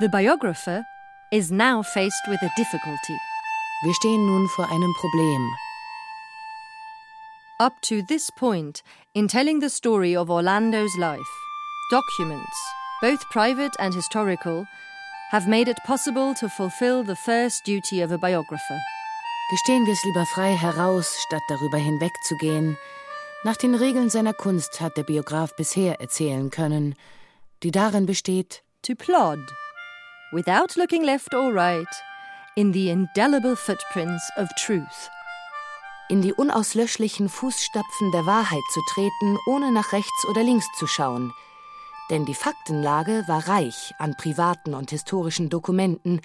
The biographer is now faced with a difficulty. Wir stehen nun vor einem Problem. Up to this point, in telling the story of Orlando's life, documents, both private and historical, have made it possible to fulfill the first duty of a biographer. Gestehen wir es lieber frei heraus, statt darüber hinwegzugehen. Nach den Regeln seiner Kunst hat der Biograf bisher erzählen können, die darin besteht, To plod, without looking left or right, in the indelible footprints of truth. in die unauslöschlichen Fußstapfen der Wahrheit zu treten, ohne nach rechts oder links zu schauen. Denn die Faktenlage war reich an privaten und historischen Dokumenten,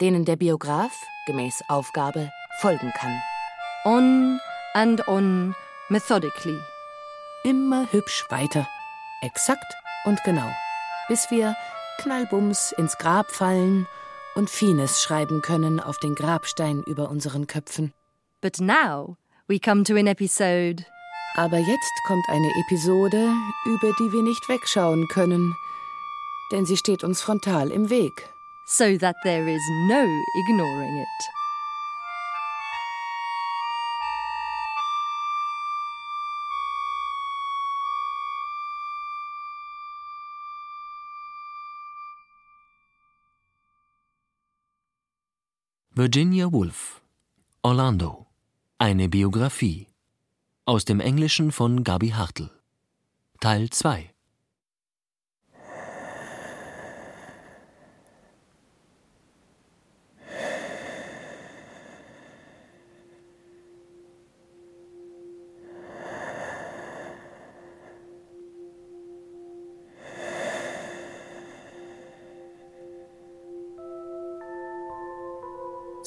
denen der Biograf, gemäß Aufgabe, folgen kann. On and on, methodically. Immer hübsch weiter, exakt und genau, bis wir knallbums ins Grab fallen und Fines schreiben können auf den Grabstein über unseren Köpfen. But now we come to an episode Aber jetzt kommt eine Episode, über die wir nicht wegschauen können, denn sie steht uns frontal im Weg. so that there is no ignoring it. Virginia Woolf Orlando. Eine Biografie. Aus dem Englischen von Gabi Hartl. Teil 2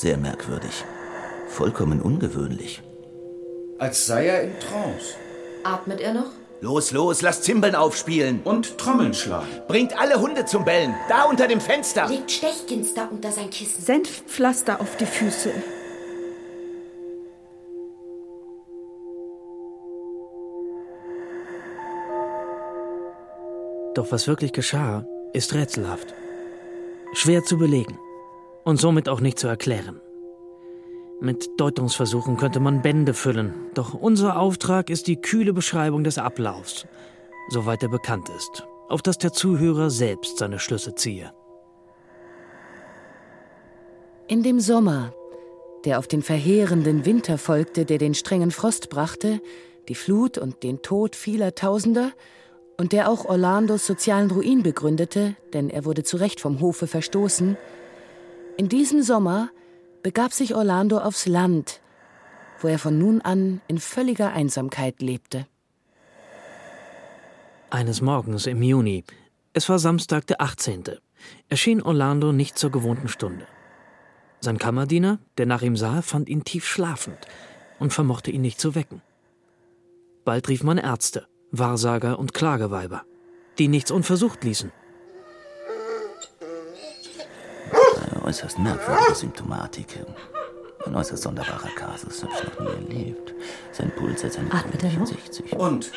Sehr merkwürdig. Vollkommen ungewöhnlich. Als sei er in Trance. Atmet er noch? Los, los, lass Zimbeln aufspielen. Und Trommeln schlagen. Bringt alle Hunde zum Bellen. Da unter dem Fenster. Legt Stechginster unter sein Kissen. Senfpflaster auf die Füße. Doch was wirklich geschah, ist rätselhaft. Schwer zu belegen und somit auch nicht zu erklären. Mit Deutungsversuchen könnte man Bände füllen, doch unser Auftrag ist die kühle Beschreibung des Ablaufs, soweit er bekannt ist, auf dass der Zuhörer selbst seine Schlüsse ziehe. In dem Sommer, der auf den verheerenden Winter folgte, der den strengen Frost brachte, die Flut und den Tod vieler Tausender, und der auch Orlandos sozialen Ruin begründete, denn er wurde zu Recht vom Hofe verstoßen, in diesem Sommer begab sich Orlando aufs Land, wo er von nun an in völliger Einsamkeit lebte. Eines Morgens im Juni, es war Samstag der 18., erschien Orlando nicht zur gewohnten Stunde. Sein Kammerdiener, der nach ihm sah, fand ihn tief schlafend und vermochte ihn nicht zu wecken. Bald rief man Ärzte, Wahrsager und Klageweiber, die nichts unversucht ließen. Eine äußerst merkwürdige Symptomatik. Ein äußerst sonderbarer Kasus, habe ich noch nie erlebt. Sein Puls hat seine Atmet er noch? 60. Und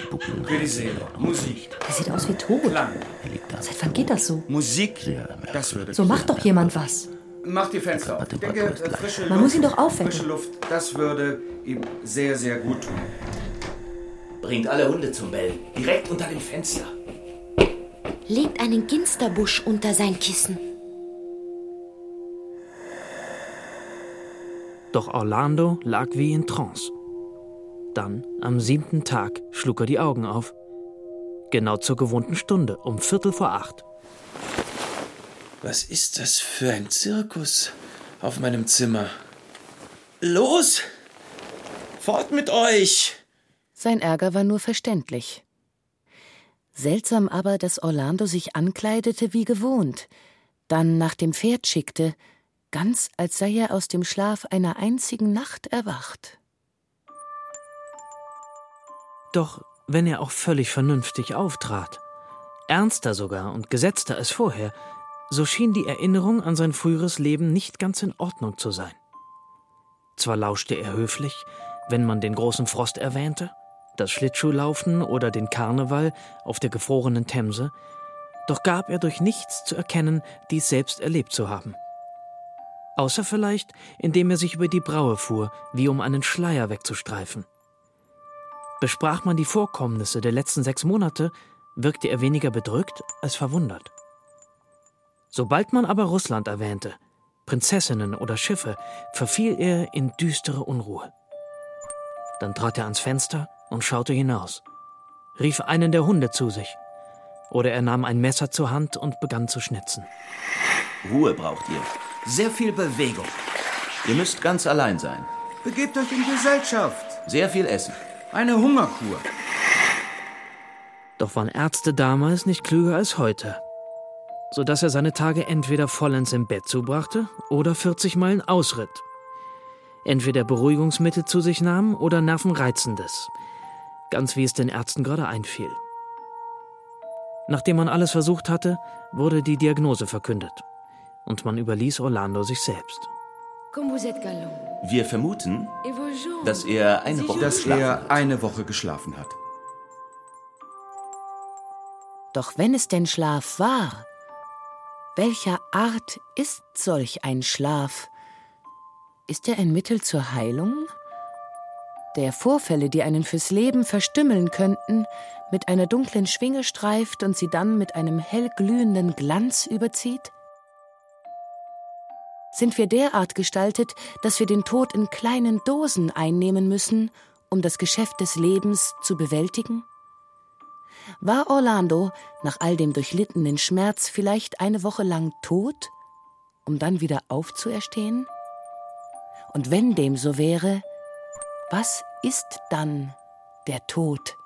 Seele. Musik. Der sieht aus wie tot. Klang. Er liegt da. Seit wann geht das so? Musik. Sehr. Das würde. So macht doch jemand was. Mach die Fenster auf. Denke, frische Man Luft, muss ihn doch aufwecken. Frische Luft, das würde ihm sehr, sehr gut tun. Bringt alle Hunde zum Bellen. Direkt unter dem Fenster. Legt einen Ginsterbusch unter sein Kissen. Doch Orlando lag wie in Trance. Dann, am siebten Tag, schlug er die Augen auf. Genau zur gewohnten Stunde, um Viertel vor acht. Was ist das für ein Zirkus auf meinem Zimmer? Los! Fort mit euch! Sein Ärger war nur verständlich. Seltsam aber, dass Orlando sich ankleidete wie gewohnt, dann nach dem Pferd schickte, ganz als sei er aus dem Schlaf einer einzigen Nacht erwacht. Doch wenn er auch völlig vernünftig auftrat, ernster sogar und gesetzter als vorher, so schien die Erinnerung an sein früheres Leben nicht ganz in Ordnung zu sein. Zwar lauschte er höflich, wenn man den großen Frost erwähnte, das Schlittschuhlaufen oder den Karneval auf der gefrorenen Themse, doch gab er durch nichts zu erkennen, dies selbst erlebt zu haben. Außer vielleicht, indem er sich über die Braue fuhr, wie um einen Schleier wegzustreifen. Besprach man die Vorkommnisse der letzten sechs Monate, wirkte er weniger bedrückt als verwundert. Sobald man aber Russland erwähnte, Prinzessinnen oder Schiffe, verfiel er in düstere Unruhe. Dann trat er ans Fenster und schaute hinaus, rief einen der Hunde zu sich, oder er nahm ein Messer zur Hand und begann zu schnitzen. Ruhe braucht ihr. Sehr viel Bewegung. Ihr müsst ganz allein sein. Begebt euch in Gesellschaft. Sehr viel essen. Eine Hungerkur. Doch waren Ärzte damals nicht klüger als heute, so dass er seine Tage entweder vollends im Bett zubrachte oder 40 Meilen ausritt. Entweder Beruhigungsmittel zu sich nahm oder Nervenreizendes, ganz wie es den Ärzten gerade einfiel. Nachdem man alles versucht hatte, wurde die Diagnose verkündet und man überließ Orlando sich selbst. Wir vermuten, dass er eine Woche Dass er eine Woche geschlafen hat. Doch wenn es denn Schlaf war, welcher Art ist solch ein Schlaf? Ist er ein Mittel zur Heilung? Der Vorfälle, die einen fürs Leben verstümmeln könnten, mit einer dunklen Schwinge streift und sie dann mit einem hellglühenden Glanz überzieht? Sind wir derart gestaltet, dass wir den Tod in kleinen Dosen einnehmen müssen, um das Geschäft des Lebens zu bewältigen? War Orlando nach all dem durchlittenen Schmerz vielleicht eine Woche lang tot, um dann wieder aufzuerstehen? Und wenn dem so wäre, was ist dann der Tod?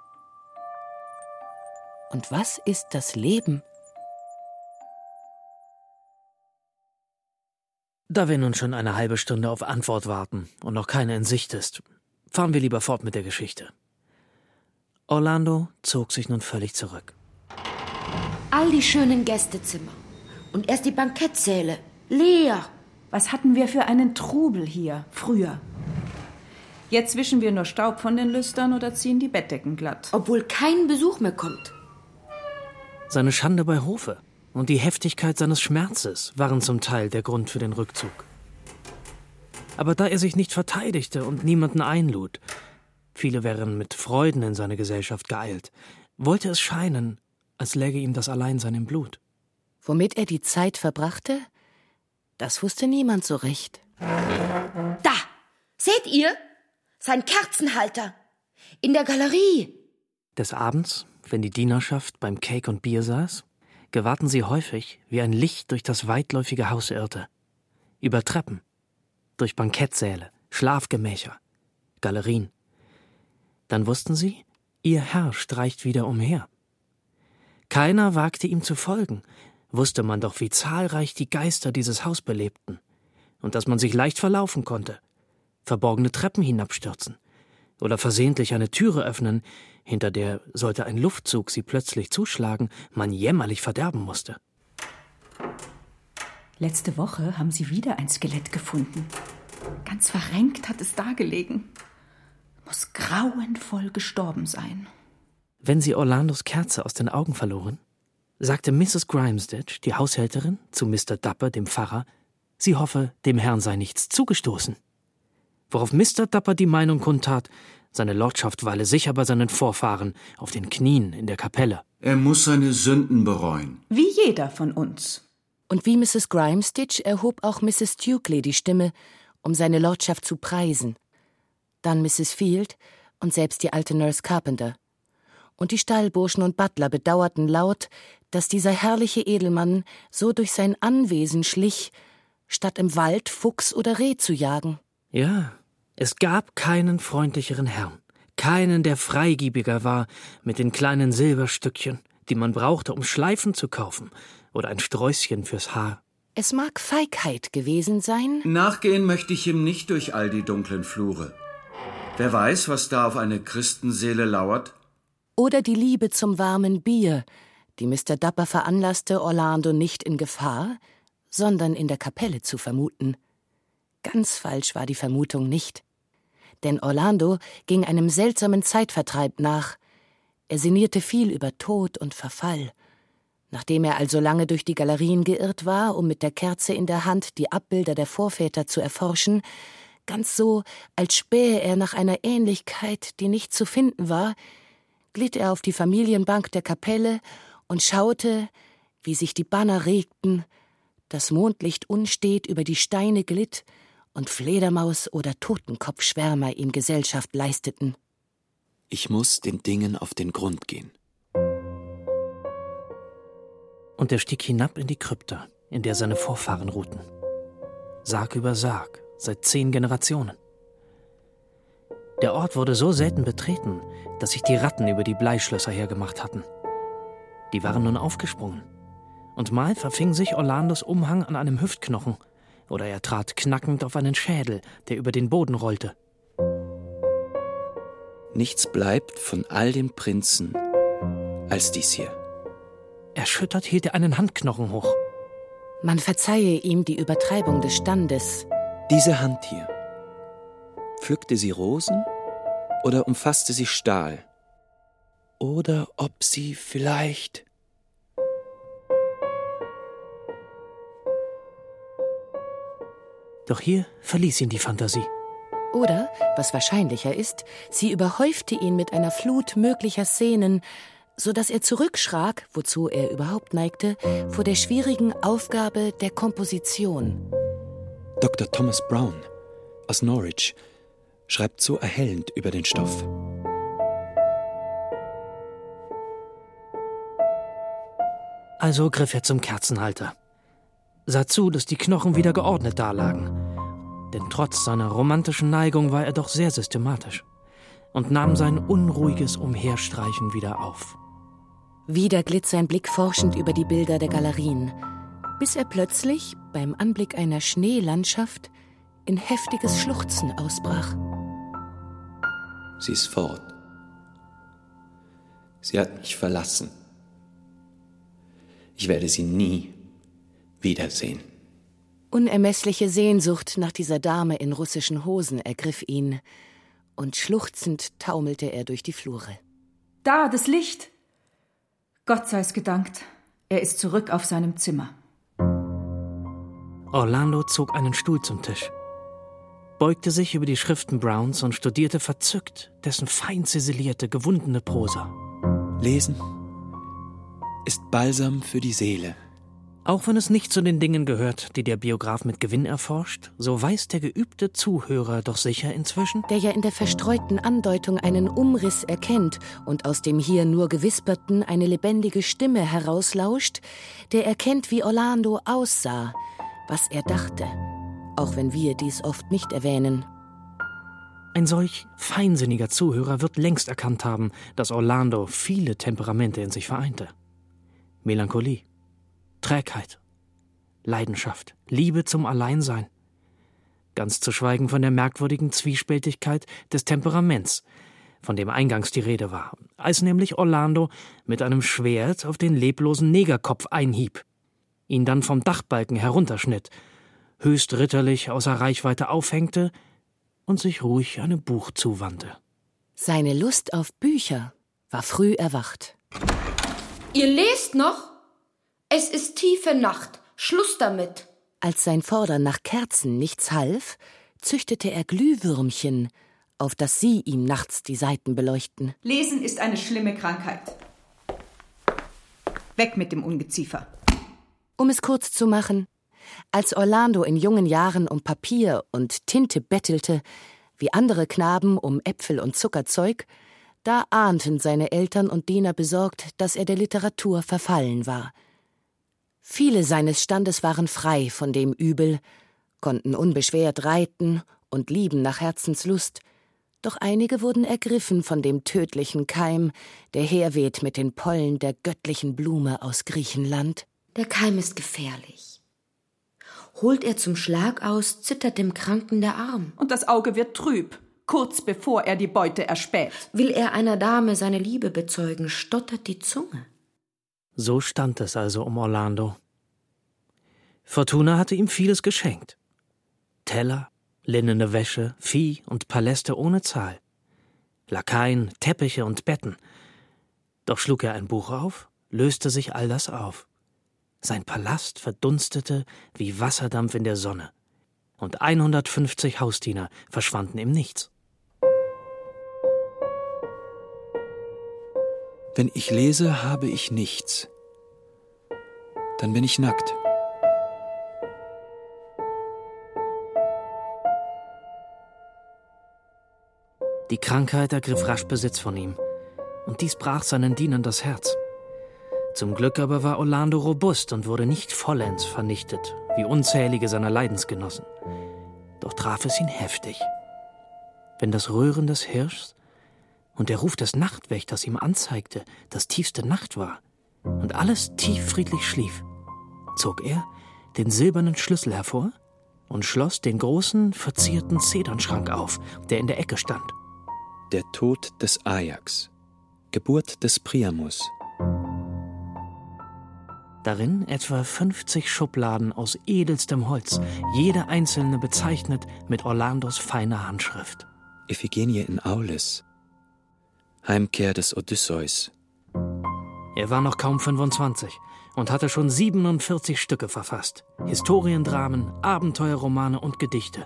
Und was ist das Leben? Da wir nun schon eine halbe Stunde auf Antwort warten und noch keine in Sicht ist, fahren wir lieber fort mit der Geschichte. Orlando zog sich nun völlig zurück. All die schönen Gästezimmer. Und erst die Bankettsäle. Leer. Was hatten wir für einen Trubel hier früher? Jetzt wischen wir nur Staub von den Lüstern oder ziehen die Bettdecken glatt. Obwohl kein Besuch mehr kommt. Seine Schande bei Hofe und die Heftigkeit seines Schmerzes waren zum Teil der Grund für den Rückzug. Aber da er sich nicht verteidigte und niemanden einlud, viele wären mit Freuden in seine Gesellschaft geeilt, wollte es scheinen, als läge ihm das Alleinsein im Blut. Womit er die Zeit verbrachte? Das wusste niemand so recht. Da! Seht ihr? Sein Kerzenhalter. In der Galerie. Des Abends, wenn die Dienerschaft beim Cake und Bier saß, gewahrten sie häufig, wie ein Licht durch das weitläufige Haus irrte. Über Treppen, durch Bankettsäle, Schlafgemächer, Galerien. Dann wussten sie, ihr Herr streicht wieder umher. Keiner wagte ihm zu folgen, wusste man doch, wie zahlreich die Geister dieses Haus belebten, und dass man sich leicht verlaufen konnte, verborgene Treppen hinabstürzen oder versehentlich eine Türe öffnen, hinter der, sollte ein Luftzug sie plötzlich zuschlagen, man jämmerlich verderben musste. Letzte Woche haben sie wieder ein Skelett gefunden. Ganz verrenkt hat es dagelegen. Muss grauenvoll gestorben sein. Wenn sie Orlandos Kerze aus den Augen verloren, sagte Mrs. Grimesditch, die Haushälterin, zu Mr. Dapper, dem Pfarrer, sie hoffe, dem Herrn sei nichts zugestoßen. Worauf Mr. Dapper die Meinung kundtat, seine Lordschaft weile sicher bei seinen Vorfahren auf den Knien in der Kapelle. Er muss seine Sünden bereuen. Wie jeder von uns. Und wie Mrs. Grimestitch erhob auch Mrs. Stukely die Stimme, um seine Lordschaft zu preisen. Dann Mrs. Field und selbst die alte Nurse Carpenter. Und die Stallburschen und Butler bedauerten laut, dass dieser herrliche Edelmann so durch sein Anwesen schlich, statt im Wald Fuchs oder Reh zu jagen. Ja, es gab keinen freundlicheren Herrn, keinen, der freigiebiger war mit den kleinen Silberstückchen, die man brauchte, um Schleifen zu kaufen oder ein Sträußchen fürs Haar. Es mag Feigheit gewesen sein, Nachgehen möchte ich ihm nicht durch all die dunklen Flure. Wer weiß, was da auf eine Christenseele lauert? oder die Liebe zum warmen Bier, die Mr. Dapper veranlasste, Orlando nicht in Gefahr, sondern in der Kapelle zu vermuten. Ganz falsch war die Vermutung nicht. Denn Orlando ging einem seltsamen Zeitvertreib nach. Er sinnierte viel über Tod und Verfall. Nachdem er also lange durch die Galerien geirrt war, um mit der Kerze in der Hand die Abbilder der Vorväter zu erforschen, ganz so, als spähe er nach einer Ähnlichkeit, die nicht zu finden war, glitt er auf die Familienbank der Kapelle und schaute, wie sich die Banner regten, das Mondlicht unstet über die Steine glitt und Fledermaus oder Totenkopfschwärmer ihm Gesellschaft leisteten. Ich muss den Dingen auf den Grund gehen. Und er stieg hinab in die Krypta, in der seine Vorfahren ruhten. Sarg über Sarg, seit zehn Generationen. Der Ort wurde so selten betreten, dass sich die Ratten über die Bleischlösser hergemacht hatten. Die waren nun aufgesprungen. Und mal verfing sich Orlandos Umhang an einem Hüftknochen, oder er trat knackend auf einen Schädel, der über den Boden rollte. Nichts bleibt von all den Prinzen als dies hier. Erschüttert hielt er einen Handknochen hoch. Man verzeihe ihm die Übertreibung des Standes. Diese Hand hier. Pflückte sie Rosen oder umfasste sie Stahl? Oder ob sie vielleicht. Doch hier verließ ihn die Fantasie. Oder, was wahrscheinlicher ist, sie überhäufte ihn mit einer Flut möglicher Szenen, so dass er zurückschrak, wozu er überhaupt neigte, vor der schwierigen Aufgabe der Komposition. Dr. Thomas Brown aus Norwich schreibt so erhellend über den Stoff. Also griff er zum Kerzenhalter, sah zu, dass die Knochen wieder geordnet dalagen. Denn trotz seiner romantischen Neigung war er doch sehr systematisch und nahm sein unruhiges Umherstreichen wieder auf. Wieder glitt sein Blick forschend über die Bilder der Galerien, bis er plötzlich beim Anblick einer Schneelandschaft in heftiges Schluchzen ausbrach. Sie ist fort. Sie hat mich verlassen. Ich werde sie nie wiedersehen. Unermessliche Sehnsucht nach dieser Dame in russischen Hosen ergriff ihn, und schluchzend taumelte er durch die Flure. Da, das Licht! Gott sei's gedankt, er ist zurück auf seinem Zimmer. Orlando zog einen Stuhl zum Tisch, beugte sich über die Schriften Browns und studierte verzückt dessen fein ziselierte, gewundene Prosa. Lesen ist Balsam für die Seele. Auch wenn es nicht zu den Dingen gehört, die der Biograf mit Gewinn erforscht, so weiß der geübte Zuhörer doch sicher inzwischen, der ja in der verstreuten Andeutung einen Umriss erkennt und aus dem hier nur gewisperten eine lebendige Stimme herauslauscht, der erkennt, wie Orlando aussah, was er dachte, auch wenn wir dies oft nicht erwähnen. Ein solch feinsinniger Zuhörer wird längst erkannt haben, dass Orlando viele Temperamente in sich vereinte. Melancholie, Trägheit, Leidenschaft, Liebe zum Alleinsein. Ganz zu schweigen von der merkwürdigen Zwiespältigkeit des Temperaments, von dem eingangs die Rede war, als nämlich Orlando mit einem Schwert auf den leblosen Negerkopf einhieb, ihn dann vom Dachbalken herunterschnitt, höchst ritterlich außer Reichweite aufhängte und sich ruhig einem Buch zuwandte. Seine Lust auf Bücher war früh erwacht. Ihr lest noch? Es ist tiefe Nacht. Schluss damit. Als sein Fordern nach Kerzen nichts half, züchtete er Glühwürmchen, auf dass sie ihm nachts die Seiten beleuchten. Lesen ist eine schlimme Krankheit. Weg mit dem Ungeziefer. Um es kurz zu machen, als Orlando in jungen Jahren um Papier und Tinte bettelte, wie andere Knaben um Äpfel und Zuckerzeug, da ahnten seine Eltern und Diener besorgt, dass er der Literatur verfallen war. Viele seines Standes waren frei von dem Übel, konnten unbeschwert reiten und lieben nach Herzenslust, doch einige wurden ergriffen von dem tödlichen Keim, der herweht mit den Pollen der göttlichen Blume aus Griechenland. Der Keim ist gefährlich. Holt er zum Schlag aus, zittert dem Kranken der Arm. Und das Auge wird trüb, kurz bevor er die Beute erspäht. Will er einer Dame seine Liebe bezeugen, stottert die Zunge. So stand es also um Orlando. Fortuna hatte ihm vieles geschenkt. Teller, linnene Wäsche, Vieh und Paläste ohne Zahl. Lakaien, Teppiche und Betten. Doch schlug er ein Buch auf, löste sich all das auf. Sein Palast verdunstete wie Wasserdampf in der Sonne. Und 150 Hausdiener verschwanden im Nichts. Wenn ich lese, habe ich nichts. Dann bin ich nackt. Die Krankheit ergriff rasch Besitz von ihm, und dies brach seinen Dienern das Herz. Zum Glück aber war Orlando robust und wurde nicht vollends vernichtet, wie unzählige seiner Leidensgenossen. Doch traf es ihn heftig. Wenn das Röhren des Hirschs und der Ruf des Nachtwächters ihm anzeigte, dass tiefste Nacht war und alles tief friedlich schlief, zog er den silbernen Schlüssel hervor und schloss den großen, verzierten Zedernschrank auf, der in der Ecke stand. Der Tod des Ajax. Geburt des Priamus. Darin etwa 50 Schubladen aus edelstem Holz, jede einzelne bezeichnet mit Orlandos feiner Handschrift. Iphigenie in Aulis. Heimkehr des Odysseus. Er war noch kaum 25 und hatte schon 47 Stücke verfasst. Historiendramen, Abenteuerromane und Gedichte.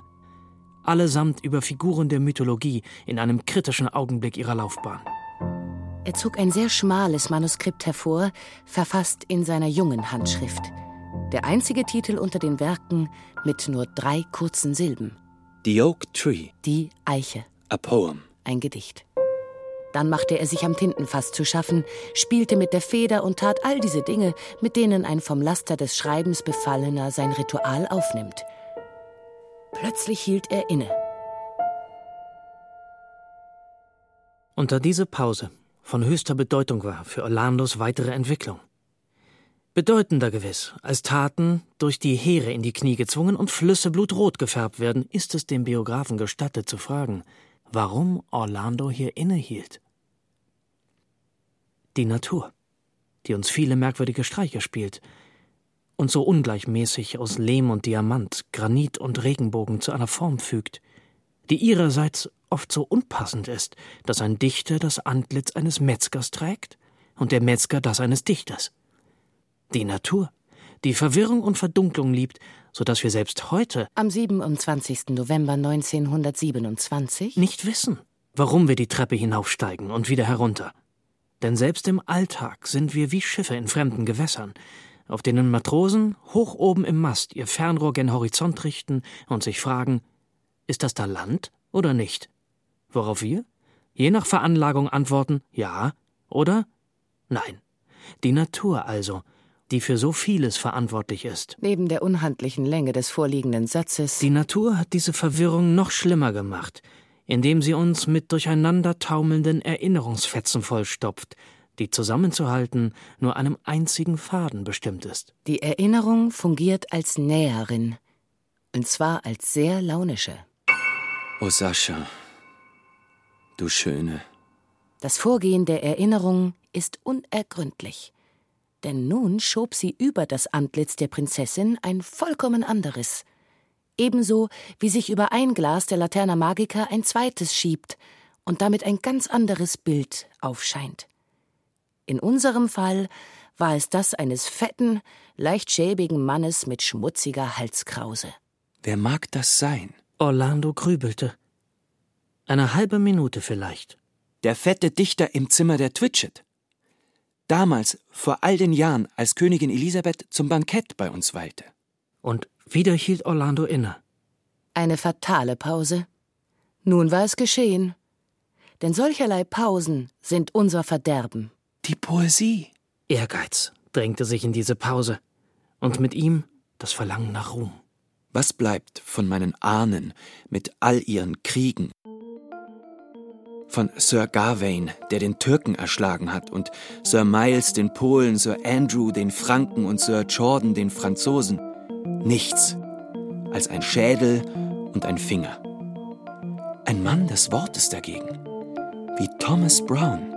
Allesamt über Figuren der Mythologie in einem kritischen Augenblick ihrer Laufbahn. Er zog ein sehr schmales Manuskript hervor, verfasst in seiner jungen Handschrift. Der einzige Titel unter den Werken mit nur drei kurzen Silben. The Oak Tree. Die Eiche. A Poem. Ein Gedicht. Dann machte er sich am Tintenfass zu schaffen, spielte mit der Feder und tat all diese Dinge, mit denen ein vom Laster des Schreibens Befallener sein Ritual aufnimmt. Plötzlich hielt er inne. Unter diese Pause von höchster Bedeutung war für Orlandos weitere Entwicklung. Bedeutender gewiss, als Taten durch die Heere in die Knie gezwungen und Flüsse blutrot gefärbt werden, ist es dem Biografen gestattet zu fragen, warum Orlando hier innehielt. Die Natur, die uns viele merkwürdige Streiche spielt und so ungleichmäßig aus Lehm und Diamant, Granit und Regenbogen zu einer Form fügt, die ihrerseits oft so unpassend ist, dass ein Dichter das Antlitz eines Metzgers trägt und der Metzger das eines Dichters. Die Natur, die Verwirrung und Verdunklung liebt, so dass wir selbst heute am 27. November 1927 nicht wissen, warum wir die Treppe hinaufsteigen und wieder herunter. Denn selbst im Alltag sind wir wie Schiffe in fremden Gewässern, auf denen Matrosen hoch oben im Mast ihr Fernrohr gen Horizont richten und sich fragen, ist das da Land oder nicht? Worauf wir, je nach Veranlagung, antworten ja oder nein. Die Natur also, die für so vieles verantwortlich ist. Neben der unhandlichen Länge des vorliegenden Satzes. Die Natur hat diese Verwirrung noch schlimmer gemacht, indem sie uns mit durcheinander taumelnden Erinnerungsfetzen vollstopft, die zusammenzuhalten nur einem einzigen Faden bestimmt ist. Die Erinnerung fungiert als Näherin, und zwar als sehr launische. Oh Sascha, du Schöne. Das Vorgehen der Erinnerung ist unergründlich. Denn nun schob sie über das Antlitz der Prinzessin ein vollkommen anderes. Ebenso wie sich über ein Glas der Laterna Magica ein zweites schiebt und damit ein ganz anderes Bild aufscheint. In unserem Fall war es das eines fetten, leicht schäbigen Mannes mit schmutziger Halskrause. Wer mag das sein? Orlando grübelte. Eine halbe Minute vielleicht. Der fette Dichter im Zimmer der Twitchett. Damals, vor all den Jahren, als Königin Elisabeth zum Bankett bei uns weilte. Und wieder hielt Orlando inne. Eine fatale Pause. Nun war es geschehen. Denn solcherlei Pausen sind unser Verderben. Die Poesie. Ehrgeiz drängte sich in diese Pause. Und mit ihm das Verlangen nach Ruhm. Was bleibt von meinen Ahnen mit all ihren Kriegen? Von Sir Gawain, der den Türken erschlagen hat, und Sir Miles den Polen, Sir Andrew den Franken und Sir Jordan den Franzosen. Nichts als ein Schädel und ein Finger. Ein Mann des Wortes dagegen, wie Thomas Brown.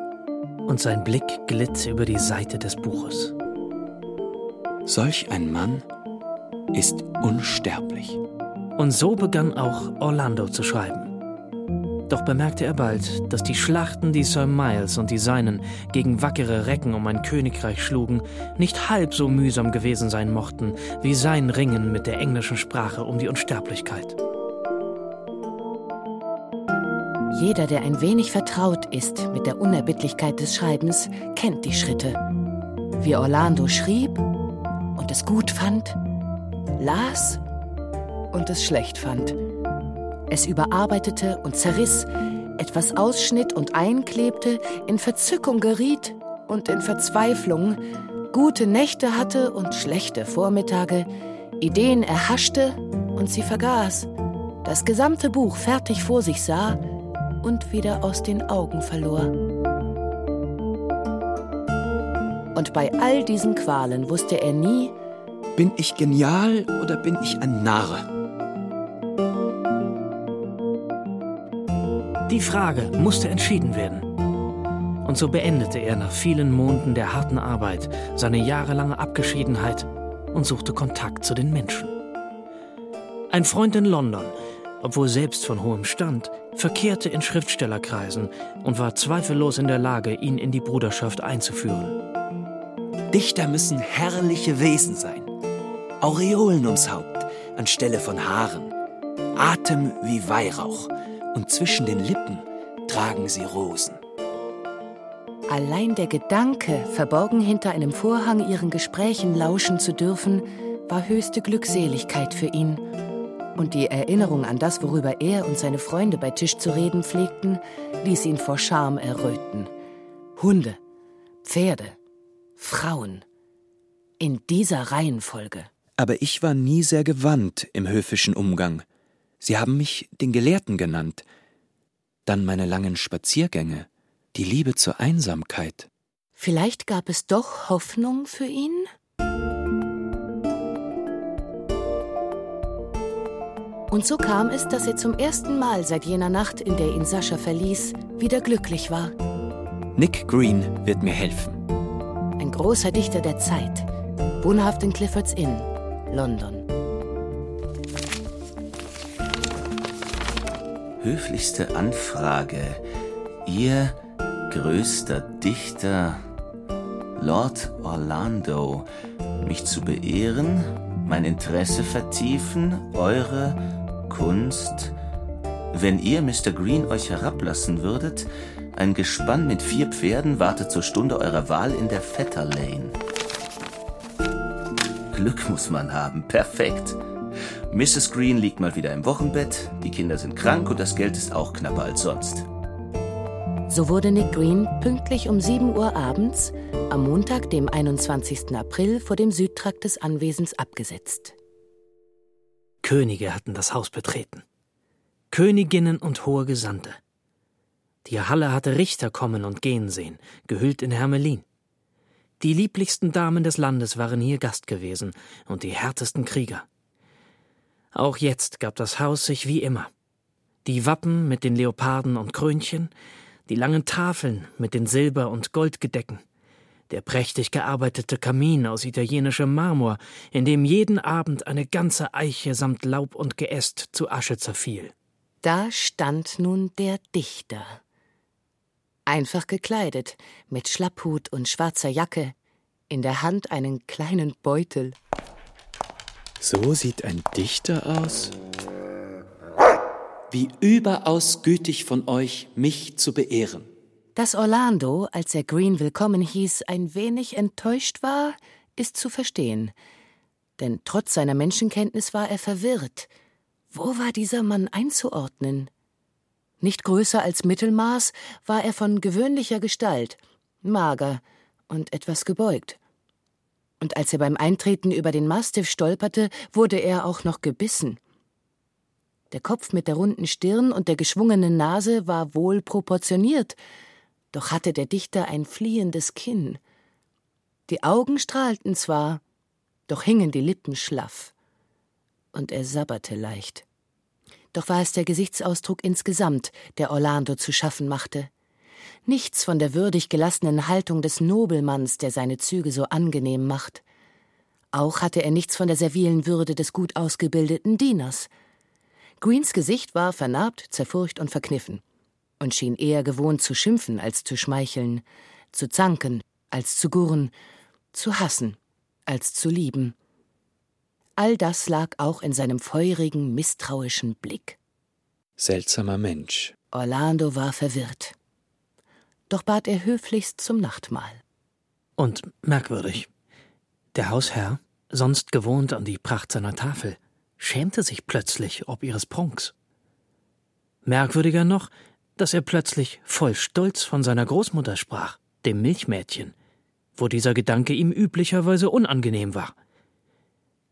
Und sein Blick glitt über die Seite des Buches. Solch ein Mann ist unsterblich. Und so begann auch Orlando zu schreiben. Doch bemerkte er bald, dass die Schlachten, die Sir Miles und die Seinen gegen wackere Recken um ein Königreich schlugen, nicht halb so mühsam gewesen sein mochten, wie sein Ringen mit der englischen Sprache um die Unsterblichkeit. Jeder, der ein wenig vertraut ist mit der Unerbittlichkeit des Schreibens, kennt die Schritte. Wie Orlando schrieb und es gut fand, las und es schlecht fand es überarbeitete und zerriss, etwas ausschnitt und einklebte, in Verzückung geriet und in Verzweiflung, gute Nächte hatte und schlechte Vormittage, Ideen erhaschte und sie vergaß, das gesamte Buch fertig vor sich sah und wieder aus den Augen verlor. Und bei all diesen Qualen wusste er nie, bin ich genial oder bin ich ein Narr? Die Frage musste entschieden werden. Und so beendete er nach vielen Monaten der harten Arbeit seine jahrelange Abgeschiedenheit und suchte Kontakt zu den Menschen. Ein Freund in London, obwohl selbst von hohem Stand, verkehrte in Schriftstellerkreisen und war zweifellos in der Lage, ihn in die Bruderschaft einzuführen. Dichter müssen herrliche Wesen sein. Aureolen ums Haupt anstelle von Haaren. Atem wie Weihrauch und zwischen den Lippen tragen sie Rosen. Allein der Gedanke, verborgen hinter einem Vorhang ihren Gesprächen lauschen zu dürfen, war höchste Glückseligkeit für ihn. Und die Erinnerung an das, worüber er und seine Freunde bei Tisch zu reden pflegten, ließ ihn vor Scham erröten. Hunde, Pferde, Frauen. In dieser Reihenfolge. Aber ich war nie sehr gewandt im höfischen Umgang. Sie haben mich den Gelehrten genannt. Dann meine langen Spaziergänge, die Liebe zur Einsamkeit. Vielleicht gab es doch Hoffnung für ihn? Und so kam es, dass er zum ersten Mal seit jener Nacht, in der ihn Sascha verließ, wieder glücklich war. Nick Green wird mir helfen. Ein großer Dichter der Zeit, wohnhaft in Cliffords Inn, London. Höflichste Anfrage. Ihr größter Dichter, Lord Orlando, mich zu beehren, mein Interesse vertiefen, eure Kunst. Wenn ihr, Mr. Green, euch herablassen würdet, ein Gespann mit vier Pferden wartet zur Stunde eurer Wahl in der Vetter Lane. Glück muss man haben, perfekt. Mrs. Green liegt mal wieder im Wochenbett, die Kinder sind krank und das Geld ist auch knapper als sonst. So wurde Nick Green pünktlich um 7 Uhr abends am Montag, dem 21. April, vor dem Südtrakt des Anwesens abgesetzt. Könige hatten das Haus betreten. Königinnen und hohe Gesandte. Die Halle hatte Richter kommen und gehen sehen, gehüllt in Hermelin. Die lieblichsten Damen des Landes waren hier Gast gewesen und die härtesten Krieger. Auch jetzt gab das Haus sich wie immer. Die Wappen mit den Leoparden und Krönchen, die langen Tafeln mit den Silber- und Goldgedecken, der prächtig gearbeitete Kamin aus italienischem Marmor, in dem jeden Abend eine ganze Eiche samt Laub und Geäst zu Asche zerfiel. Da stand nun der Dichter. Einfach gekleidet, mit Schlapphut und schwarzer Jacke, in der Hand einen kleinen Beutel. So sieht ein Dichter aus? Wie überaus gütig von euch, mich zu beehren. Dass Orlando, als er Green willkommen hieß, ein wenig enttäuscht war, ist zu verstehen. Denn trotz seiner Menschenkenntnis war er verwirrt. Wo war dieser Mann einzuordnen? Nicht größer als Mittelmaß war er von gewöhnlicher Gestalt, mager und etwas gebeugt und als er beim Eintreten über den Mastiff stolperte, wurde er auch noch gebissen. Der Kopf mit der runden Stirn und der geschwungenen Nase war wohl proportioniert, doch hatte der Dichter ein fliehendes Kinn. Die Augen strahlten zwar, doch hingen die Lippen schlaff. Und er sabberte leicht. Doch war es der Gesichtsausdruck insgesamt, der Orlando zu schaffen machte nichts von der würdig gelassenen Haltung des Nobelmanns, der seine Züge so angenehm macht. Auch hatte er nichts von der servilen Würde des gut ausgebildeten Dieners. Greens Gesicht war vernarbt, zerfurcht und verkniffen. und schien eher gewohnt zu schimpfen als zu schmeicheln, zu zanken als zu gurren, zu hassen als zu lieben. All das lag auch in seinem feurigen, misstrauischen Blick. Seltsamer Mensch. Orlando war verwirrt. Doch bat er höflichst zum Nachtmahl. Und merkwürdig. Der Hausherr, sonst gewohnt an die Pracht seiner Tafel, schämte sich plötzlich ob ihres Prunks. Merkwürdiger noch, dass er plötzlich voll Stolz von seiner Großmutter sprach, dem Milchmädchen, wo dieser Gedanke ihm üblicherweise unangenehm war.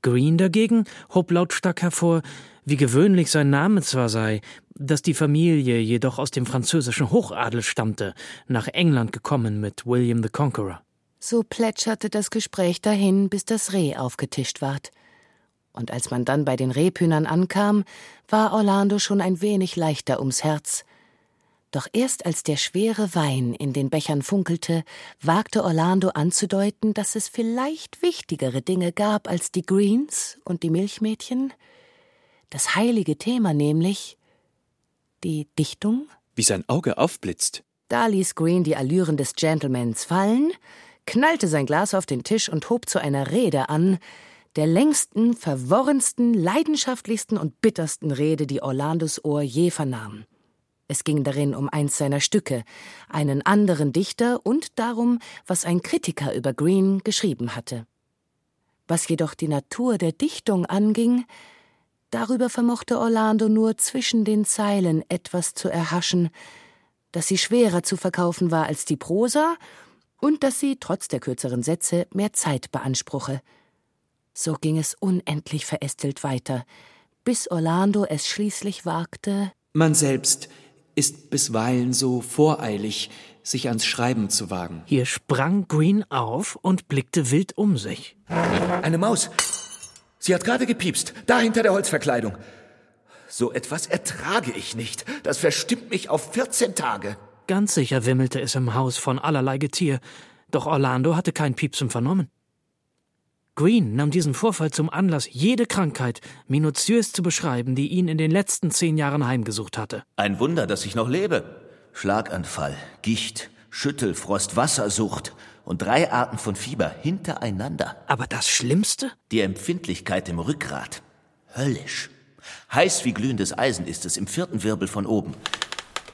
Green dagegen hob lautstark hervor, wie gewöhnlich sein Name zwar sei, dass die Familie jedoch aus dem französischen Hochadel stammte, nach England gekommen mit William the Conqueror. So plätscherte das Gespräch dahin, bis das Reh aufgetischt ward. Und als man dann bei den Rebhühnern ankam, war Orlando schon ein wenig leichter ums Herz, doch erst als der schwere Wein in den Bechern funkelte, wagte Orlando anzudeuten, dass es vielleicht wichtigere Dinge gab als die Greens und die Milchmädchen. Das heilige Thema nämlich die Dichtung. Wie sein Auge aufblitzt. Da ließ Green die Allüren des Gentlemans fallen, knallte sein Glas auf den Tisch und hob zu einer Rede an, der längsten, verworrensten, leidenschaftlichsten und bittersten Rede, die Orlandos Ohr je vernahm. Es ging darin um eins seiner Stücke, einen anderen Dichter und darum, was ein Kritiker über Green geschrieben hatte. Was jedoch die Natur der Dichtung anging, darüber vermochte Orlando nur zwischen den Zeilen etwas zu erhaschen, dass sie schwerer zu verkaufen war als die Prosa und dass sie, trotz der kürzeren Sätze, mehr Zeit beanspruche. So ging es unendlich verästelt weiter, bis Orlando es schließlich wagte. Man selbst ist bisweilen so voreilig, sich ans Schreiben zu wagen. Hier sprang Green auf und blickte wild um sich. Eine Maus. Sie hat gerade gepiepst, da hinter der Holzverkleidung. So etwas ertrage ich nicht. Das verstimmt mich auf 14 Tage. Ganz sicher wimmelte es im Haus von allerlei Getier, doch Orlando hatte kein Piepsen vernommen. Green nahm diesen Vorfall zum Anlass, jede Krankheit minutiös zu beschreiben, die ihn in den letzten zehn Jahren heimgesucht hatte. Ein Wunder, dass ich noch lebe. Schlaganfall, Gicht, Schüttelfrost, Wassersucht und drei Arten von Fieber hintereinander. Aber das Schlimmste? Die Empfindlichkeit im Rückgrat. Höllisch. Heiß wie glühendes Eisen ist es im vierten Wirbel von oben.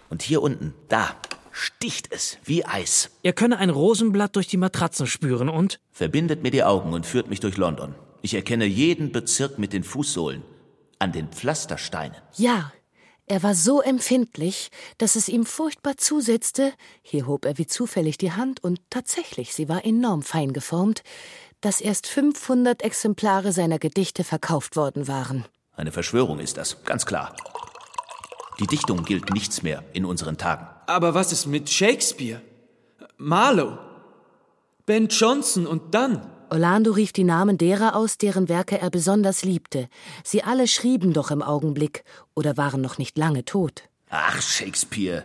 Und hier unten, da, sticht es wie Eis. Er könne ein Rosenblatt durch die Matratzen spüren und verbindet mir die Augen und führt mich durch London. Ich erkenne jeden Bezirk mit den Fußsohlen, an den Pflastersteinen. Ja, er war so empfindlich, dass es ihm furchtbar zusetzte, hier hob er wie zufällig die Hand und tatsächlich, sie war enorm fein geformt, dass erst 500 Exemplare seiner Gedichte verkauft worden waren. Eine Verschwörung ist das, ganz klar. Die Dichtung gilt nichts mehr in unseren Tagen. Aber was ist mit Shakespeare? Marlowe? Ben Jonson und dann? Orlando rief die Namen derer aus, deren Werke er besonders liebte. Sie alle schrieben doch im Augenblick oder waren noch nicht lange tot. Ach, Shakespeare.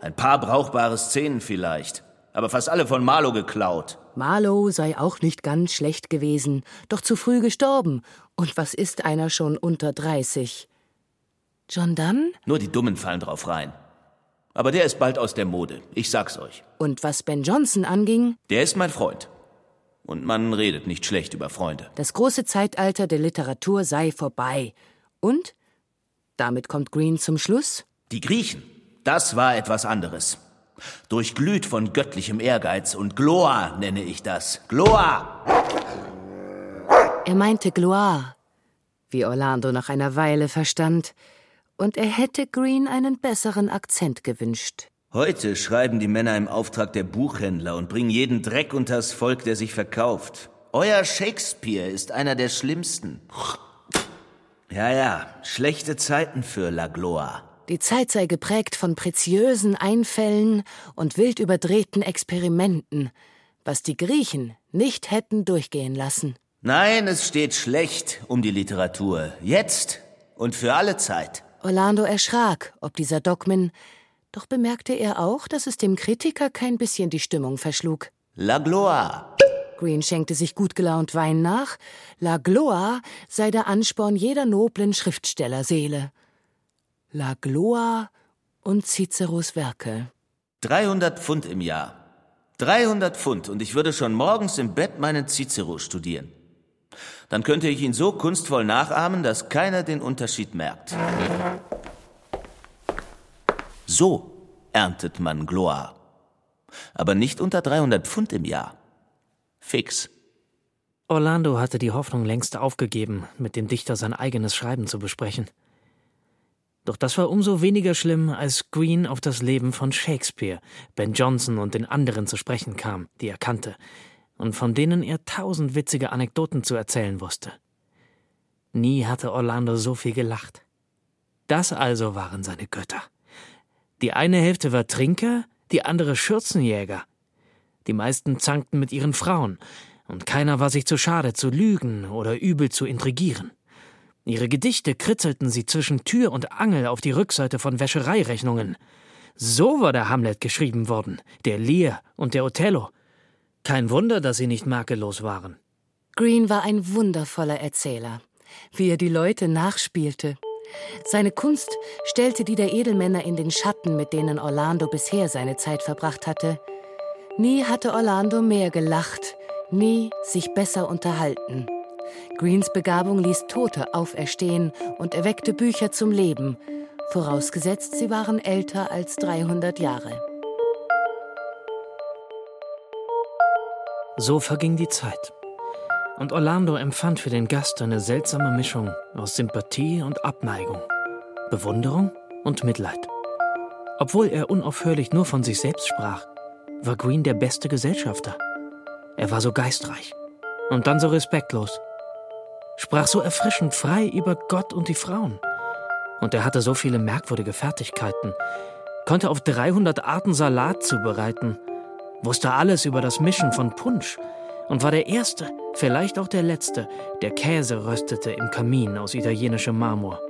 Ein paar brauchbare Szenen vielleicht, aber fast alle von Marlowe geklaut. Marlowe sei auch nicht ganz schlecht gewesen, doch zu früh gestorben. Und was ist einer schon unter 30? John Donne? Nur die Dummen fallen drauf rein. Aber der ist bald aus der Mode, ich sag's euch. Und was Ben Jonson anging? Der ist mein Freund. Und man redet nicht schlecht über Freunde. Das große Zeitalter der Literatur sei vorbei. Und? Damit kommt Green zum Schluss? Die Griechen, das war etwas anderes. Durchglüht von göttlichem Ehrgeiz und Gloa nenne ich das. Gloa! Er meinte Gloire, wie Orlando nach einer Weile verstand und er hätte Green einen besseren Akzent gewünscht. Heute schreiben die Männer im Auftrag der Buchhändler und bringen jeden Dreck unters Volk, der sich verkauft. Euer Shakespeare ist einer der schlimmsten. Ja, ja, schlechte Zeiten für La Gloire. Die Zeit sei geprägt von preziösen Einfällen und wild überdrehten Experimenten, was die Griechen nicht hätten durchgehen lassen. Nein, es steht schlecht um die Literatur. Jetzt und für alle Zeit. Orlando erschrak ob dieser Dogmen, doch bemerkte er auch, dass es dem Kritiker kein bisschen die Stimmung verschlug. La Gloire. Green schenkte sich gut gelaunt Wein nach. La Gloire sei der Ansporn jeder noblen Schriftstellerseele. La Gloire und Ciceros Werke. 300 Pfund im Jahr. 300 Pfund und ich würde schon morgens im Bett meinen Cicero studieren. Dann könnte ich ihn so kunstvoll nachahmen, dass keiner den Unterschied merkt. So erntet man Gloire. Aber nicht unter 300 Pfund im Jahr. Fix. Orlando hatte die Hoffnung längst aufgegeben, mit dem Dichter sein eigenes Schreiben zu besprechen. Doch das war umso weniger schlimm, als Green auf das Leben von Shakespeare, Ben Jonson und den anderen zu sprechen kam, die er kannte, und von denen er tausend witzige Anekdoten zu erzählen wusste. Nie hatte Orlando so viel gelacht. Das also waren seine Götter. Die eine Hälfte war Trinker, die andere Schürzenjäger. Die meisten zankten mit ihren Frauen, und keiner war sich zu schade zu lügen oder übel zu intrigieren. Ihre Gedichte kritzelten sie zwischen Tür und Angel auf die Rückseite von Wäschereirechnungen. So war der Hamlet geschrieben worden, der Lear und der Othello. Kein Wunder, dass sie nicht makellos waren. Green war ein wundervoller Erzähler, wie er die Leute nachspielte. Seine Kunst stellte die der Edelmänner in den Schatten, mit denen Orlando bisher seine Zeit verbracht hatte. Nie hatte Orlando mehr gelacht, nie sich besser unterhalten. Greens Begabung ließ Tote auferstehen und erweckte Bücher zum Leben, vorausgesetzt sie waren älter als 300 Jahre. So verging die Zeit. Und Orlando empfand für den Gast eine seltsame Mischung aus Sympathie und Abneigung, Bewunderung und Mitleid. Obwohl er unaufhörlich nur von sich selbst sprach, war Green der beste Gesellschafter. Er war so geistreich und dann so respektlos, sprach so erfrischend frei über Gott und die Frauen. Und er hatte so viele merkwürdige Fertigkeiten, konnte auf 300 Arten Salat zubereiten, wusste alles über das Mischen von Punsch und war der Erste, vielleicht auch der Letzte, der Käse röstete im Kamin aus italienischem Marmor.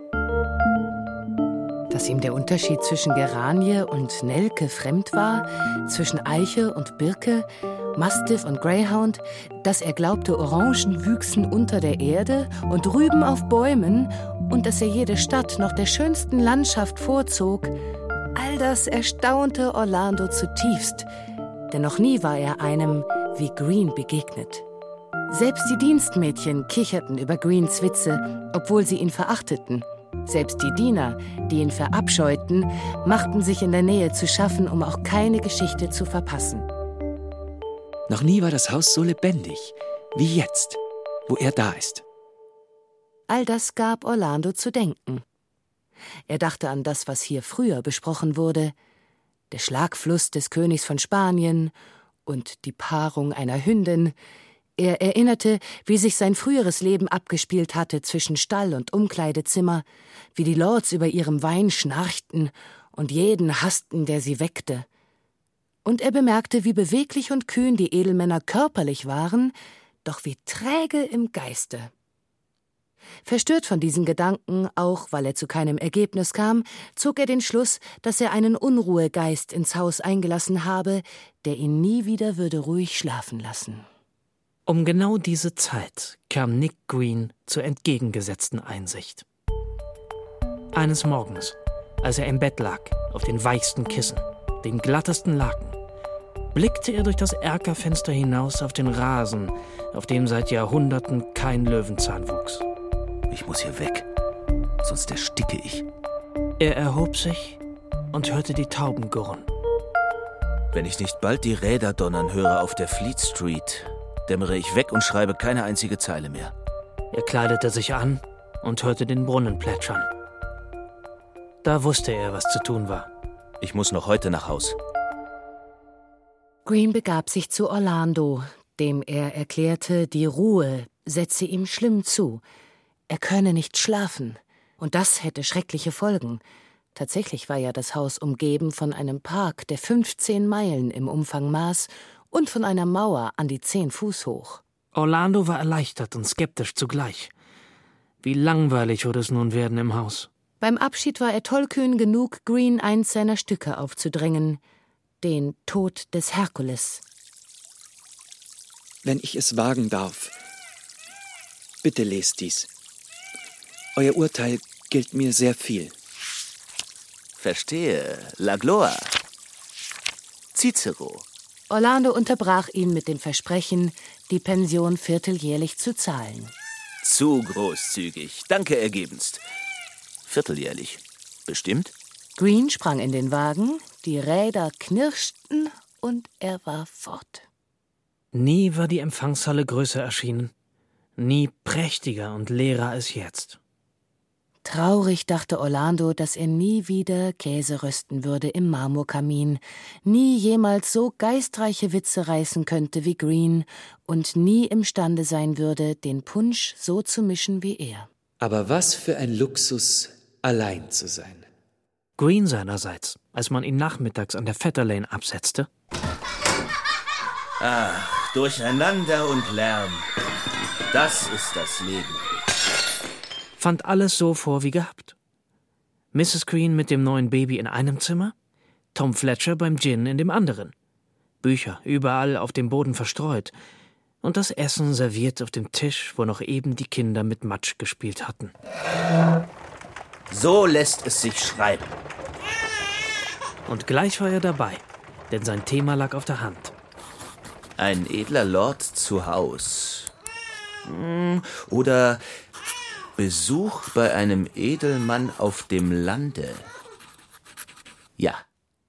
Dass ihm der Unterschied zwischen Geranie und Nelke fremd war, zwischen Eiche und Birke, Mastiff und Greyhound, dass er glaubte, Orangen wüchsen unter der Erde und Rüben auf Bäumen und dass er jede Stadt noch der schönsten Landschaft vorzog, all das erstaunte Orlando zutiefst, denn noch nie war er einem wie Green begegnet. Selbst die Dienstmädchen kicherten über Greens Witze, obwohl sie ihn verachteten. Selbst die Diener, die ihn verabscheuten, machten sich in der Nähe zu schaffen, um auch keine Geschichte zu verpassen. Noch nie war das Haus so lebendig wie jetzt, wo er da ist. All das gab Orlando zu denken. Er dachte an das, was hier früher besprochen wurde, der Schlagfluss des Königs von Spanien und die Paarung einer Hündin. Er erinnerte, wie sich sein früheres Leben abgespielt hatte zwischen Stall und Umkleidezimmer, wie die Lords über ihrem Wein schnarchten und jeden hassten, der sie weckte. Und er bemerkte, wie beweglich und kühn die Edelmänner körperlich waren, doch wie träge im Geiste. Verstört von diesen Gedanken, auch weil er zu keinem Ergebnis kam, zog er den Schluss, dass er einen Unruhegeist ins Haus eingelassen habe, der ihn nie wieder würde ruhig schlafen lassen. Um genau diese Zeit kam Nick Green zur entgegengesetzten Einsicht. Eines Morgens, als er im Bett lag, auf den weichsten Kissen, den glattesten Laken, blickte er durch das Erkerfenster hinaus auf den Rasen, auf dem seit Jahrhunderten kein Löwenzahn wuchs. Ich muss hier weg, sonst ersticke ich. Er erhob sich und hörte die Tauben gurren. Wenn ich nicht bald die Räder donnern höre auf der Fleet Street, dämmere ich weg und schreibe keine einzige Zeile mehr. Er kleidete sich an und hörte den Brunnen plätschern. Da wusste er, was zu tun war. Ich muss noch heute nach Haus. Green begab sich zu Orlando, dem er erklärte, die Ruhe setze ihm schlimm zu. Er könne nicht schlafen. Und das hätte schreckliche Folgen. Tatsächlich war ja das Haus umgeben von einem Park, der 15 Meilen im Umfang maß und von einer Mauer an die zehn Fuß hoch. Orlando war erleichtert und skeptisch zugleich. Wie langweilig würde es nun werden im Haus. Beim Abschied war er tollkühn genug, Green eins seiner Stücke aufzudrängen, den Tod des Herkules. Wenn ich es wagen darf, bitte lest dies. Euer Urteil gilt mir sehr viel. verstehe. La Gloire. Cicero. Orlando unterbrach ihn mit dem Versprechen, die Pension vierteljährlich zu zahlen. Zu großzügig. Danke ergebenst. Vierteljährlich. Bestimmt? Green sprang in den Wagen, die Räder knirschten und er war fort. Nie war die Empfangshalle größer erschienen, nie prächtiger und leerer als jetzt. Traurig dachte Orlando, dass er nie wieder Käse rösten würde im Marmorkamin, nie jemals so geistreiche Witze reißen könnte wie Green und nie imstande sein würde, den Punsch so zu mischen wie er. Aber was für ein Luxus, allein zu sein. Green seinerseits, als man ihn nachmittags an der Fetter Lane absetzte. Ach, Durcheinander und Lärm. Das ist das Leben fand alles so vor wie gehabt. Mrs. Green mit dem neuen Baby in einem Zimmer, Tom Fletcher beim Gin in dem anderen. Bücher überall auf dem Boden verstreut und das Essen serviert auf dem Tisch, wo noch eben die Kinder mit Matsch gespielt hatten. So lässt es sich schreiben. Und gleich war er dabei, denn sein Thema lag auf der Hand. Ein edler Lord zu Haus. Hm, oder Besuch bei einem Edelmann auf dem Lande. Ja,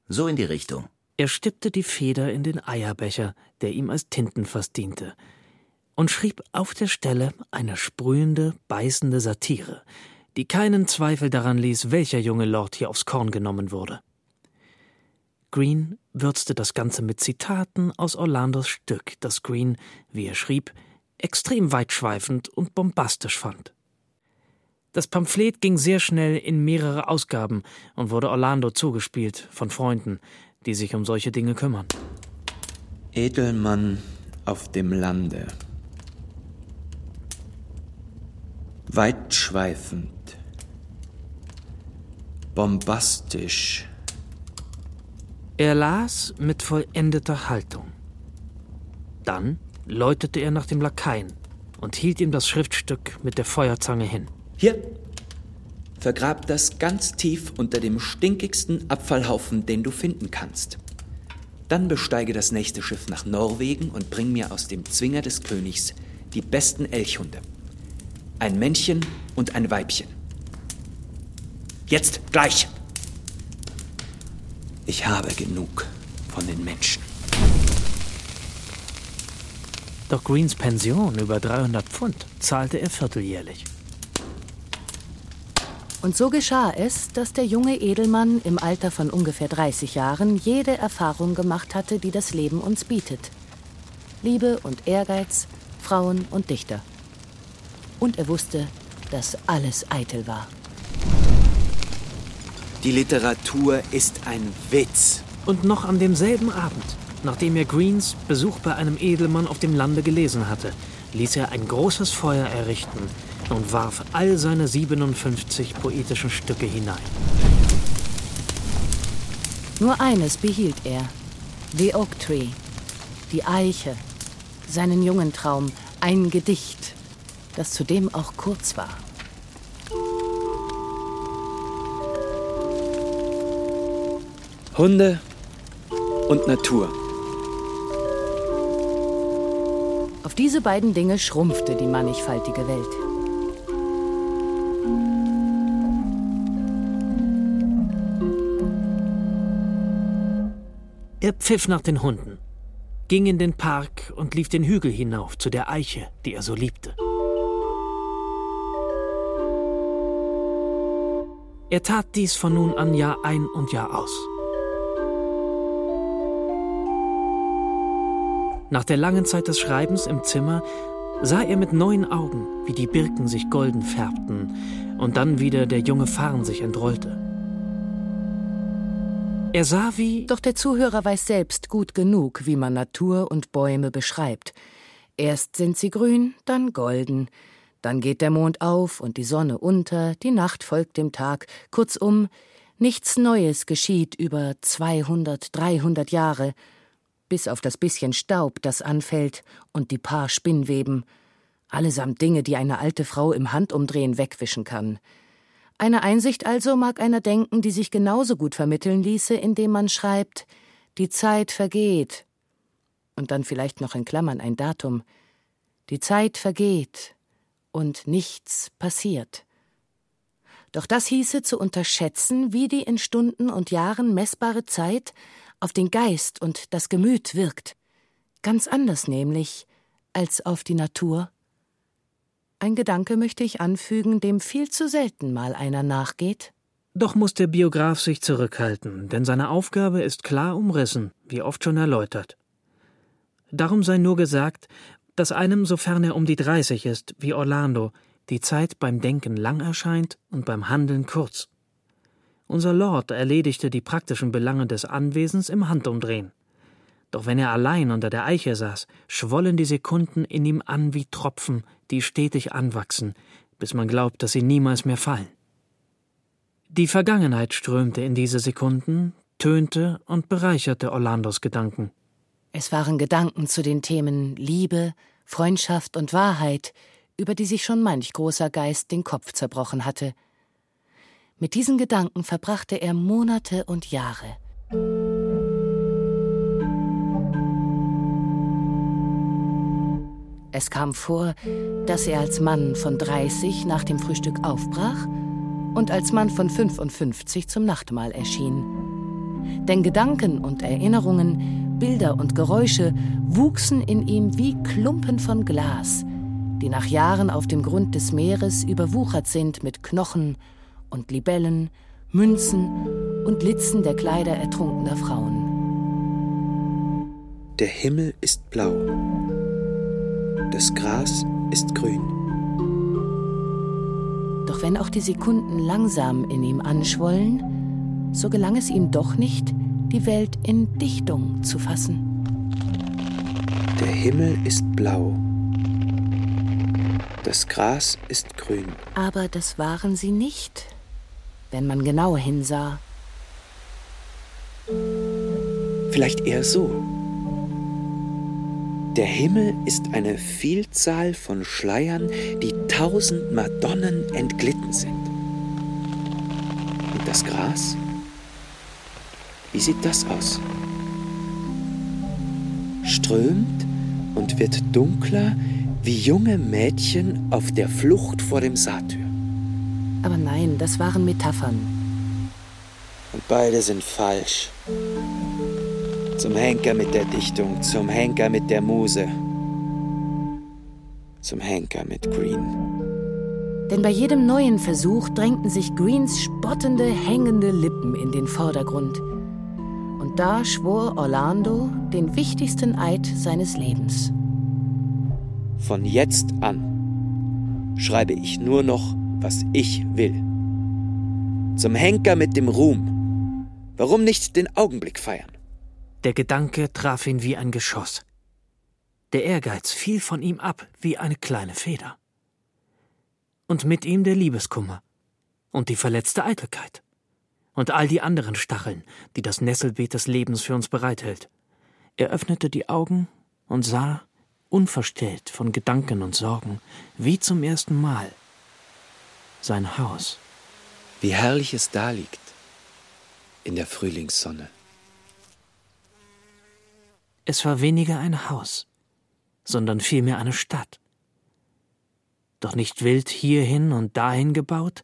so in die Richtung. Er stippte die Feder in den Eierbecher, der ihm als Tintenfass diente, und schrieb auf der Stelle eine sprühende, beißende Satire, die keinen Zweifel daran ließ, welcher junge Lord hier aufs Korn genommen wurde. Green würzte das Ganze mit Zitaten aus Orlandos Stück, das Green, wie er schrieb, extrem weitschweifend und bombastisch fand. Das Pamphlet ging sehr schnell in mehrere Ausgaben und wurde Orlando zugespielt von Freunden, die sich um solche Dinge kümmern. Edelmann auf dem Lande. Weitschweifend. Bombastisch. Er las mit vollendeter Haltung. Dann läutete er nach dem Lakaien und hielt ihm das Schriftstück mit der Feuerzange hin. Hier, vergrab das ganz tief unter dem stinkigsten Abfallhaufen, den du finden kannst. Dann besteige das nächste Schiff nach Norwegen und bring mir aus dem Zwinger des Königs die besten Elchhunde. Ein Männchen und ein Weibchen. Jetzt gleich! Ich habe genug von den Menschen. Doch Greens Pension über 300 Pfund zahlte er vierteljährlich. Und so geschah es, dass der junge Edelmann im Alter von ungefähr 30 Jahren jede Erfahrung gemacht hatte, die das Leben uns bietet. Liebe und Ehrgeiz, Frauen und Dichter. Und er wusste, dass alles eitel war. Die Literatur ist ein Witz. Und noch an demselben Abend, nachdem er Greens Besuch bei einem Edelmann auf dem Lande gelesen hatte, ließ er ein großes Feuer errichten und warf all seine 57 poetischen Stücke hinein. Nur eines behielt er: The Oak Tree, die Eiche, seinen jungen Traum, ein Gedicht, das zudem auch kurz war. Hunde und Natur. Auf diese beiden Dinge schrumpfte die mannigfaltige Welt. Er pfiff nach den Hunden, ging in den Park und lief den Hügel hinauf zu der Eiche, die er so liebte. Er tat dies von nun an Jahr ein und Jahr aus. Nach der langen Zeit des Schreibens im Zimmer sah er mit neuen Augen, wie die Birken sich golden färbten und dann wieder der junge Farn sich entrollte. Er sah wie. Doch der Zuhörer weiß selbst gut genug, wie man Natur und Bäume beschreibt. Erst sind sie grün, dann golden. Dann geht der Mond auf und die Sonne unter, die Nacht folgt dem Tag. Kurzum, nichts Neues geschieht über 200, 300 Jahre, bis auf das bisschen Staub, das anfällt, und die paar Spinnweben. Allesamt Dinge, die eine alte Frau im Handumdrehen wegwischen kann. Eine Einsicht also mag einer denken, die sich genauso gut vermitteln ließe, indem man schreibt, die Zeit vergeht. Und dann vielleicht noch in Klammern ein Datum. Die Zeit vergeht und nichts passiert. Doch das hieße zu unterschätzen, wie die in Stunden und Jahren messbare Zeit auf den Geist und das Gemüt wirkt. Ganz anders nämlich als auf die Natur. Ein Gedanke möchte ich anfügen, dem viel zu selten mal einer nachgeht. Doch muss der Biograf sich zurückhalten, denn seine Aufgabe ist klar umrissen, wie oft schon erläutert. Darum sei nur gesagt, dass einem, sofern er um die 30 ist, wie Orlando, die Zeit beim Denken lang erscheint und beim Handeln kurz. Unser Lord erledigte die praktischen Belange des Anwesens im Handumdrehen. Doch wenn er allein unter der Eiche saß, schwollen die Sekunden in ihm an wie Tropfen, die stetig anwachsen, bis man glaubt, dass sie niemals mehr fallen. Die Vergangenheit strömte in diese Sekunden, tönte und bereicherte Orlandos Gedanken. Es waren Gedanken zu den Themen Liebe, Freundschaft und Wahrheit, über die sich schon manch großer Geist den Kopf zerbrochen hatte. Mit diesen Gedanken verbrachte er Monate und Jahre. Es kam vor, dass er als Mann von 30 nach dem Frühstück aufbrach und als Mann von 55 zum Nachtmahl erschien. Denn Gedanken und Erinnerungen, Bilder und Geräusche wuchsen in ihm wie Klumpen von Glas, die nach Jahren auf dem Grund des Meeres überwuchert sind mit Knochen und Libellen, Münzen und Litzen der Kleider ertrunkener Frauen. Der Himmel ist blau, das Gras ist grün. Doch wenn auch die Sekunden langsam in ihm anschwollen, so gelang es ihm doch nicht, die Welt in Dichtung zu fassen. Der Himmel ist blau, das Gras ist grün. Aber das waren sie nicht, wenn man genau hinsah. Vielleicht eher so. Der Himmel ist eine Vielzahl von Schleiern, die tausend Madonnen entglitten sind. Und das Gras? Wie sieht das aus? Strömt und wird dunkler wie junge Mädchen auf der Flucht vor dem Satyr. Aber nein, das waren Metaphern. Und beide sind falsch. Zum Henker mit der Dichtung, zum Henker mit der Muse, zum Henker mit Green. Denn bei jedem neuen Versuch drängten sich Greens spottende, hängende Lippen in den Vordergrund. Und da schwor Orlando den wichtigsten Eid seines Lebens. Von jetzt an schreibe ich nur noch, was ich will. Zum Henker mit dem Ruhm. Warum nicht den Augenblick feiern? Der Gedanke traf ihn wie ein Geschoss. Der Ehrgeiz fiel von ihm ab wie eine kleine Feder. Und mit ihm der Liebeskummer und die verletzte Eitelkeit und all die anderen Stacheln, die das Nesselbeet des Lebens für uns bereithält. Er öffnete die Augen und sah, unverstellt von Gedanken und Sorgen, wie zum ersten Mal. Sein Haus. Wie herrlich es da liegt, in der Frühlingssonne. Es war weniger ein Haus, sondern vielmehr eine Stadt. Doch nicht wild hierhin und dahin gebaut,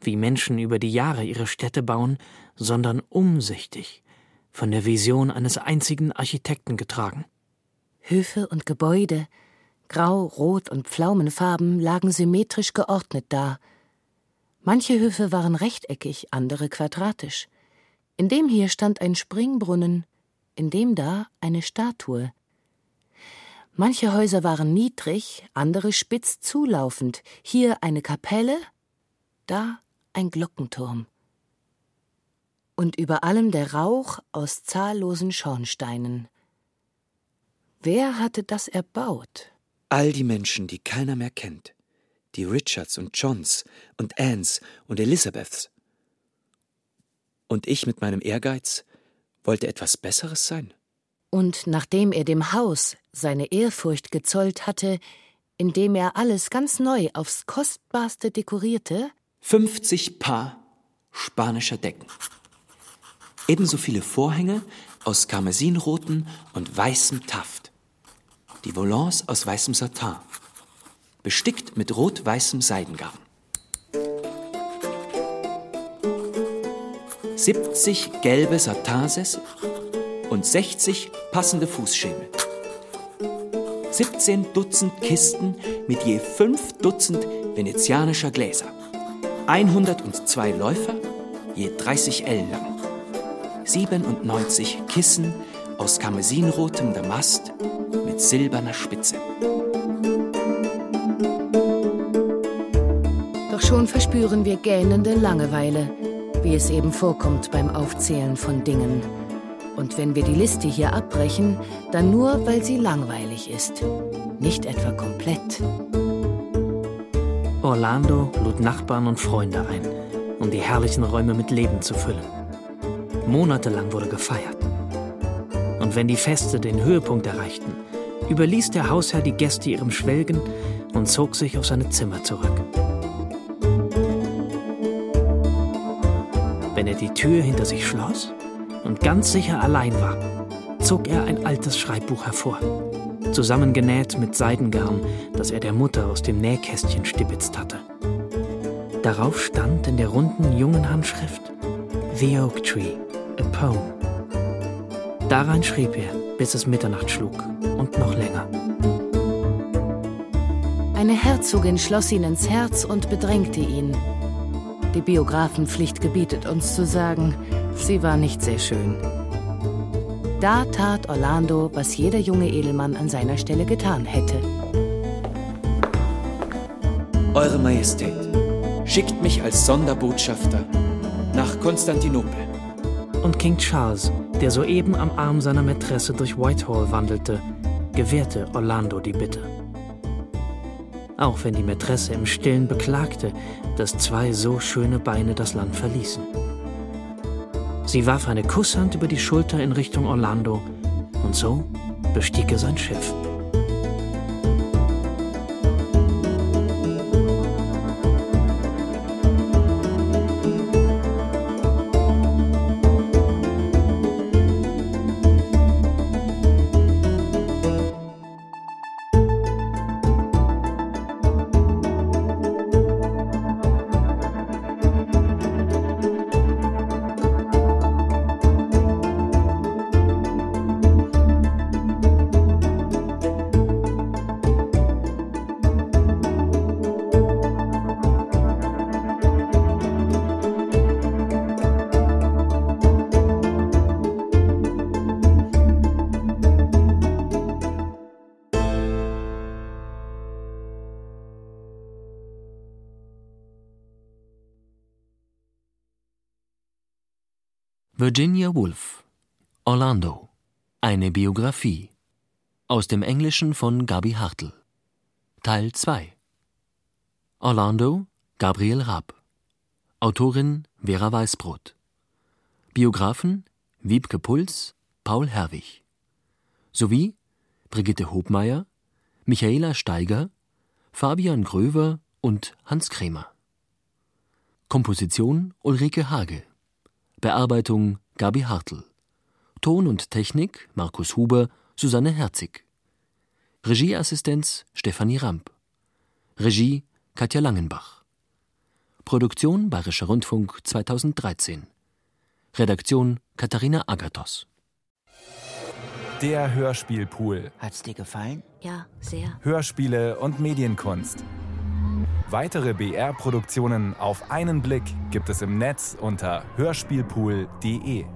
wie Menschen über die Jahre ihre Städte bauen, sondern umsichtig, von der Vision eines einzigen Architekten getragen. Höfe und Gebäude, grau, rot und pflaumenfarben, lagen symmetrisch geordnet da. Manche Höfe waren rechteckig, andere quadratisch. In dem hier stand ein Springbrunnen, in dem da eine Statue. Manche Häuser waren niedrig, andere spitz zulaufend, hier eine Kapelle, da ein Glockenturm. Und über allem der Rauch aus zahllosen Schornsteinen. Wer hatte das erbaut? All die Menschen, die keiner mehr kennt. Die Richards und Johns und Anns und Elizabeths. Und ich mit meinem Ehrgeiz wollte etwas Besseres sein. Und nachdem er dem Haus seine Ehrfurcht gezollt hatte, indem er alles ganz neu aufs Kostbarste dekorierte, 50 Paar spanischer Decken. Ebenso viele Vorhänge aus karmesinroten und weißem Taft. Die Volants aus weißem Satin. Bestickt mit rot-weißem Seidengarn. 70 gelbe Satinsessel und 60 passende Fußschemel. 17 Dutzend Kisten mit je 5 Dutzend venezianischer Gläser. 102 Läufer, je 30 L lang. 97 Kissen aus karmesinrotem Damast mit silberner Spitze. Doch schon verspüren wir gähnende Langeweile, wie es eben vorkommt beim Aufzählen von Dingen. Und wenn wir die Liste hier abbrechen, dann nur, weil sie langweilig ist. Nicht etwa komplett. Orlando lud Nachbarn und Freunde ein, um die herrlichen Räume mit Leben zu füllen. Monatelang wurde gefeiert. Und wenn die Feste den Höhepunkt erreichten, überließ der Hausherr die Gäste ihrem Schwelgen und zog sich auf seine Zimmer zurück. Wenn er die Tür hinter sich schloss und ganz sicher allein war, zog er ein altes Schreibbuch hervor, zusammengenäht mit Seidengarn, das er der Mutter aus dem Nähkästchen stibitzt hatte. Darauf stand in der runden jungen Handschrift The Oak Tree, a Poem. Darein schrieb er, bis es Mitternacht schlug und noch länger. Eine Herzogin schloss ihn ins Herz und bedrängte ihn. Die Biografenpflicht gebietet uns zu sagen, sie war nicht sehr schön. Da tat Orlando, was jeder junge Edelmann an seiner Stelle getan hätte. Eure Majestät, schickt mich als Sonderbotschafter nach Konstantinopel. Und King Charles, der soeben am Arm seiner Mätresse durch Whitehall wandelte, gewährte Orlando die Bitte. Auch wenn die Mätresse im Stillen beklagte, dass zwei so schöne Beine das Land verließen. Sie warf eine Kusshand über die Schulter in Richtung Orlando und so bestieg er sein Schiff. Virginia Woolf Orlando. Eine Biografie. Aus dem Englischen von Gabi Hartl. Teil 2 Orlando Gabriel Raab. Autorin Vera Weißbrot. Biografen Wiebke Puls Paul Herwig. Sowie Brigitte Hobmeier Michaela Steiger Fabian Gröver und Hans Krämer. Komposition Ulrike Hage Bearbeitung Gabi Hartl. Ton und Technik Markus Huber, Susanne Herzig. Regieassistenz Stefanie Ramp. Regie Katja Langenbach. Produktion Bayerischer Rundfunk 2013. Redaktion Katharina Agathos. Der Hörspielpool. Hat's dir gefallen? Ja, sehr. Hörspiele und Medienkunst. Weitere BR-Produktionen auf einen Blick gibt es im Netz unter hörspielpool.de.